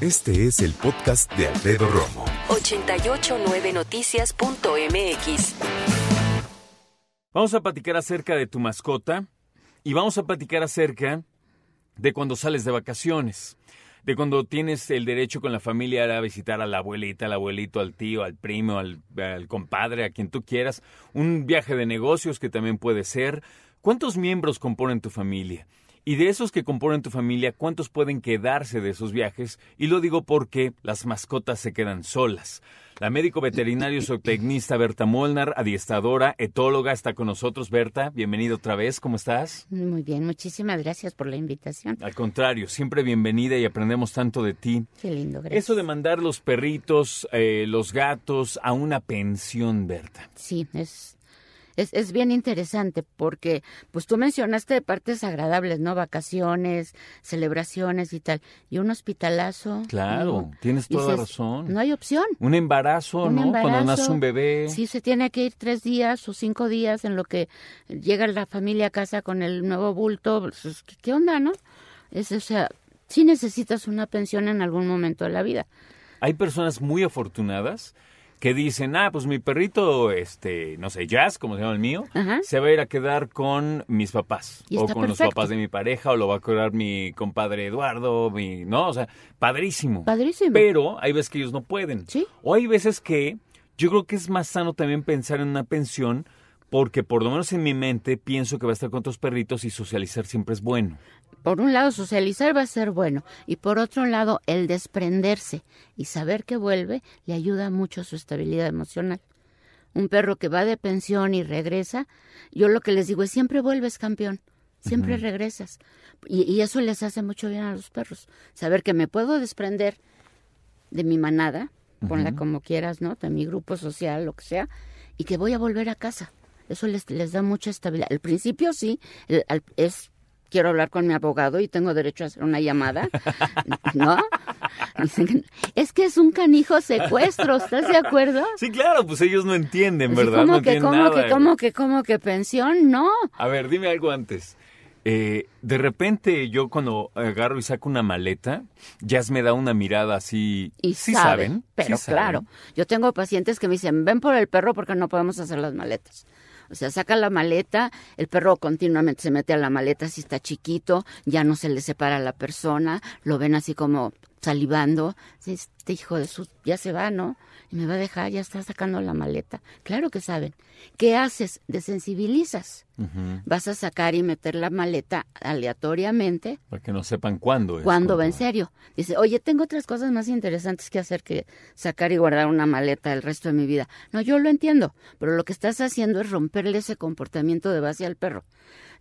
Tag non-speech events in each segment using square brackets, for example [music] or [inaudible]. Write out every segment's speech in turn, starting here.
Este es el podcast de Alfredo Romo. 889noticias.mx. Vamos a platicar acerca de tu mascota y vamos a platicar acerca de cuando sales de vacaciones, de cuando tienes el derecho con la familia a visitar a la abuelita, al abuelito, al tío, al primo, al, al compadre, a quien tú quieras, un viaje de negocios que también puede ser. ¿Cuántos miembros componen tu familia? Y de esos que componen tu familia, ¿cuántos pueden quedarse de esos viajes? Y lo digo porque las mascotas se quedan solas. La médico veterinario zootecnista Berta Molnar, adiestradora, etóloga, está con nosotros. Berta, bienvenida otra vez. ¿Cómo estás? Muy bien, muchísimas gracias por la invitación. Al contrario, siempre bienvenida y aprendemos tanto de ti. Qué lindo, gracias. Eso de mandar los perritos, eh, los gatos a una pensión, Berta. Sí, es, es, es bien interesante porque, pues tú mencionaste partes agradables, ¿no? Vacaciones, celebraciones y tal. Y un hospitalazo. Claro, no. tienes toda Dices, razón. No hay opción. Un embarazo, Un ¿no? Cuando nace un bebé. Sí, se tiene que ir tres días o cinco días en lo que llega la familia a casa con el nuevo bulto. Pues, ¿Qué, qué onda, no? Es, o sea, sí necesitas una pensión en algún momento de la vida. Hay personas muy afortunadas que dicen, ah, pues mi perrito, este, no sé, Jazz, como se llama el mío, Ajá. se va a ir a quedar con mis papás. O con los papás de mi pareja, o lo va a cuidar mi compadre Eduardo, mi, ¿no? O sea, padrísimo. Padrísimo. Pero hay veces que ellos no pueden. Sí. O hay veces que yo creo que es más sano también pensar en una pensión, porque por lo menos en mi mente pienso que va a estar con otros perritos y socializar siempre es bueno. Por un lado, socializar va a ser bueno y por otro lado, el desprenderse y saber que vuelve le ayuda mucho a su estabilidad emocional. Un perro que va de pensión y regresa, yo lo que les digo es siempre vuelves campeón, siempre regresas. Y, y eso les hace mucho bien a los perros. Saber que me puedo desprender de mi manada, ponla como quieras, ¿no? De mi grupo social, lo que sea, y que voy a volver a casa. Eso les, les da mucha estabilidad. Al principio sí, el- al- es quiero hablar con mi abogado y tengo derecho a hacer una llamada, [laughs] ¿no? Dicen es que es un canijo secuestro, ¿estás de acuerdo? Sí, claro, pues ellos no entienden, ¿verdad? ¿Cómo no que, cómo nada. que, cómo que, cómo que pensión? No. A ver, dime algo antes. Eh, de repente yo cuando agarro y saco una maleta, Jazz me da una mirada así. Y sí sabe, saben, pero sí saben. claro, yo tengo pacientes que me dicen, ven por el perro porque no podemos hacer las maletas. O sea, saca la maleta, el perro continuamente se mete a la maleta si está chiquito, ya no se le separa a la persona, lo ven así como salivando, este hijo de su, ya se va, ¿no? Y me va a dejar, ya está sacando la maleta. Claro que saben. ¿Qué haces? Desensibilizas. Vas a sacar y meter la maleta aleatoriamente Para que no sepan cuándo es. cuando va en serio. Dice, oye, tengo otras cosas más interesantes que hacer que sacar y guardar una maleta el resto de mi vida. No, yo lo entiendo, pero lo que estás haciendo es romperle ese comportamiento de base al perro.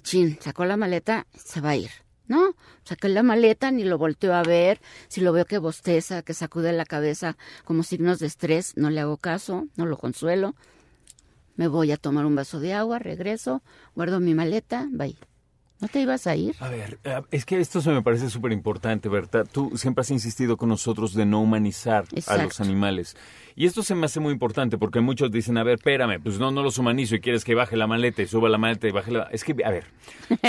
Chin, sacó la maleta, se va a ir. No, saqué la maleta, ni lo volteo a ver. Si lo veo que bosteza, que sacude la cabeza como signos de estrés, no le hago caso, no lo consuelo. Me voy a tomar un vaso de agua, regreso, guardo mi maleta, bye. ¿No te ibas a ir? A ver, eh, es que esto se me parece súper importante, Berta. Tú siempre has insistido con nosotros de no humanizar a los animales. Y esto se me hace muy importante porque muchos dicen, a ver, espérame, pues no, no los humanizo y quieres que baje la maleta y suba la maleta y baje la... Es que, a ver,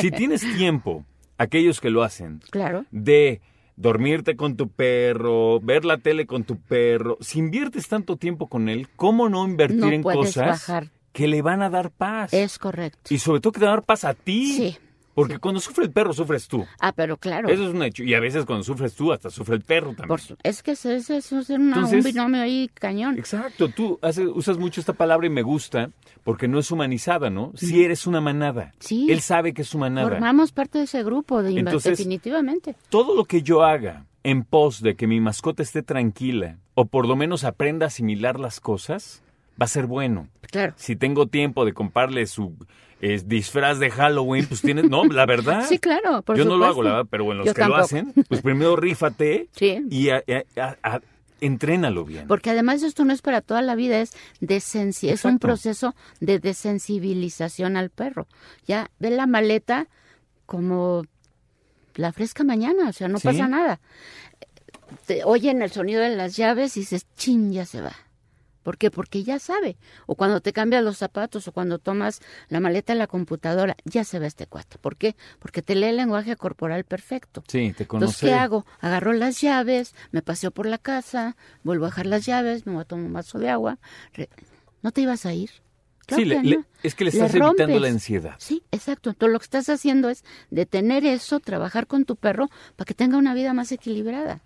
si [laughs] tienes tiempo, aquellos que lo hacen, Claro. de dormirte con tu perro, ver la tele con tu perro, si inviertes tanto tiempo con él, ¿cómo no invertir No en puedes cosas bajar. que le van a dar paz? Es correcto. Y sobre todo que te van a dar paz a ti. Sí. Porque cuando sufre el perro, sufres tú. Ah, pero claro. Eso es un hecho. Y a veces cuando sufres tú, hasta sufre el perro también. por es que eso, es una- Entonces- un binomio ahí cañón. Exacto. Tú haces- usas mucho esta palabra y me gusta porque no es humanizada, ¿no? Si eres una manada. Sí. Él sabe que es su manada. Formamos parte de ese grupo, de inva- Entonces- definitivamente. Todo lo que yo haga en pos de que mi mascota esté tranquila o por lo menos aprenda a asimilar las cosas, va a ser bueno. Claro. Si tengo tiempo de comprarle su es disfraz de Halloween, pues tienes, no, la verdad. Sí, claro, por Yo no lo hago, supuesto. la verdad, pero bueno, los Yo que lo hacen, pues primero rífate Sí. y a- a- entrénalo bien. Porque además esto no es para toda la vida, es desensi es un proceso de desensibilización al perro. Ya ve la maleta como la fresca mañana, o sea, no Sí. pasa nada. Te oyen el sonido de las llaves y dices, chin, ya se va. ¿Por qué? Porque ya sabe. O cuando te cambias los zapatos o cuando tomas la maleta de la computadora, ya se ve este cuate. ¿Por qué? Porque te lee el lenguaje corporal perfecto. Sí, te conoce. Entonces, ¿qué hago? Agarro las llaves, me paseo por la casa, vuelvo a dejar las llaves, me voy a tomar un vaso de agua. ¿No te ibas a ir? Claro Sí, le- le- es que le estás evitando la ansiedad. Sí, exacto. Entonces lo que estás haciendo es detener eso, trabajar con tu perro para que tenga una vida más equilibrada.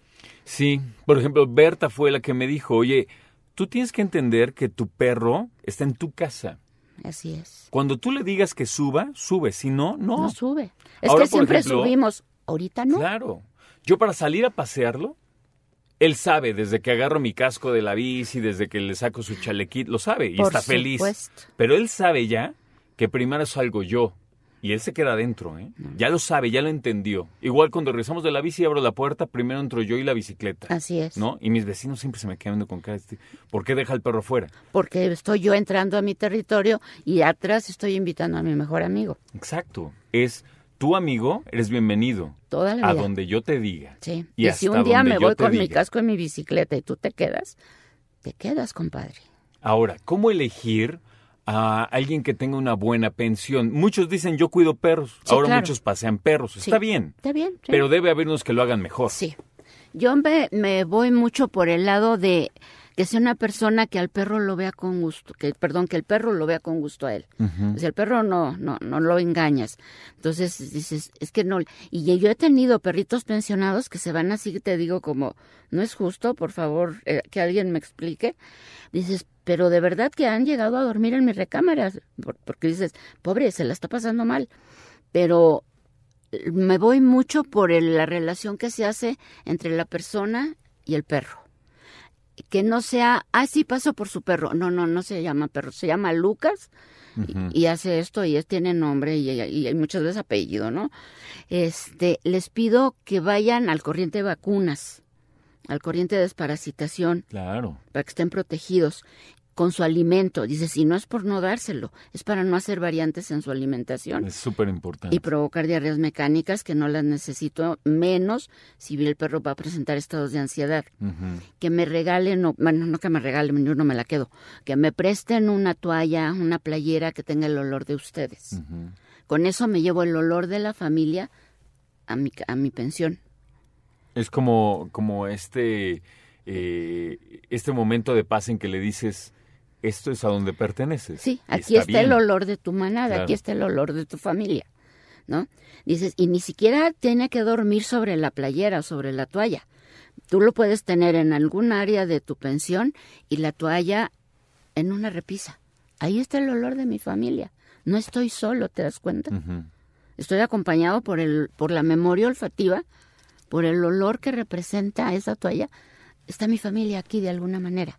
Sí, por ejemplo, Berta fue la que me dijo, oye, tú tienes que entender que tu perro está en tu casa. Así es. Cuando tú le digas que suba, sube, si no, no. No sube. Es Ahora, que siempre ejemplo, subimos. Ahorita no. Claro. Yo para salir a pasearlo, él sabe, desde que agarro mi casco de la bici, desde que le saco su chalequito, lo sabe y Por está feliz. supuesto. Pero él sabe ya que primero salgo yo. Y él se queda adentro, ¿eh? Ya lo sabe, ya lo entendió. Igual cuando regresamos de la bici y abro la puerta, primero entro yo y la bicicleta. Así es. ¿No? Y mis vecinos siempre se me quedan viendo con cara de, ¿por qué deja el perro fuera? Porque estoy yo entrando a mi territorio y atrás estoy invitando a mi mejor amigo. Exacto. Es tu amigo, eres bienvenido. Toda la A vida. donde yo te diga. Sí. Y, Y, si un día me voy con mi casco y mi bicicleta y tú te quedas, te quedas, compadre. Ahora, ¿cómo elegir a alguien que tenga una buena pensión? Muchos dicen yo cuido perros, Sí, ahora claro. muchos pasean perros. Sí. Está bien, Está bien. sí. pero debe haber unos que lo hagan mejor. Sí. Yo me, me voy mucho por el lado de que sea una persona que al perro lo vea con gusto, que perdón, que el perro lo vea con gusto a él. O sea, el perro no, no, no lo engañas. Entonces dices, es que no. Y yo he tenido perritos pensionados que se van así, te digo, como, no es justo, por favor, eh, que alguien me explique. Dices, pero de verdad que han llegado a dormir en mi recámara, por- porque dices, pobre, se la está pasando mal. Pero me voy mucho por el- la relación que se hace entre la persona y el perro. Que no sea, ah, sí, paso por su perro. No, no, no se llama perro, se llama Lucas y, y hace esto y es, tiene nombre y, y hay muchas veces apellido, ¿no? Este, les pido que vayan al corriente de vacunas, al corriente de desparasitación, Claro. para que estén protegidos con su alimento. Dice, si no es por no dárselo, es para no hacer variantes en su alimentación Es súper importante. y provocar diarreas mecánicas que no las necesito, menos si el perro va a presentar estados de ansiedad. Que me regalen, o- bueno, no que me regalen, yo no me la quedo, que me presten una toalla, una playera que tenga el olor de ustedes. Con eso me llevo el olor de la familia a mi, a mi pensión. Es como, como este, eh, este momento de paz en que le dices, esto es a donde perteneces. Sí, aquí está, el olor de tu manada, Claro. aquí está el olor de tu familia, ¿no? Dices, y ni siquiera tiene que dormir sobre la playera o sobre la toalla. Tú lo puedes tener en algún área de tu pensión y la toalla en una repisa. Ahí está el olor de mi familia. No estoy solo, ¿te das cuenta? Estoy acompañado por el por la memoria olfativa, por el olor que representa esa toalla. Está mi familia aquí de alguna manera.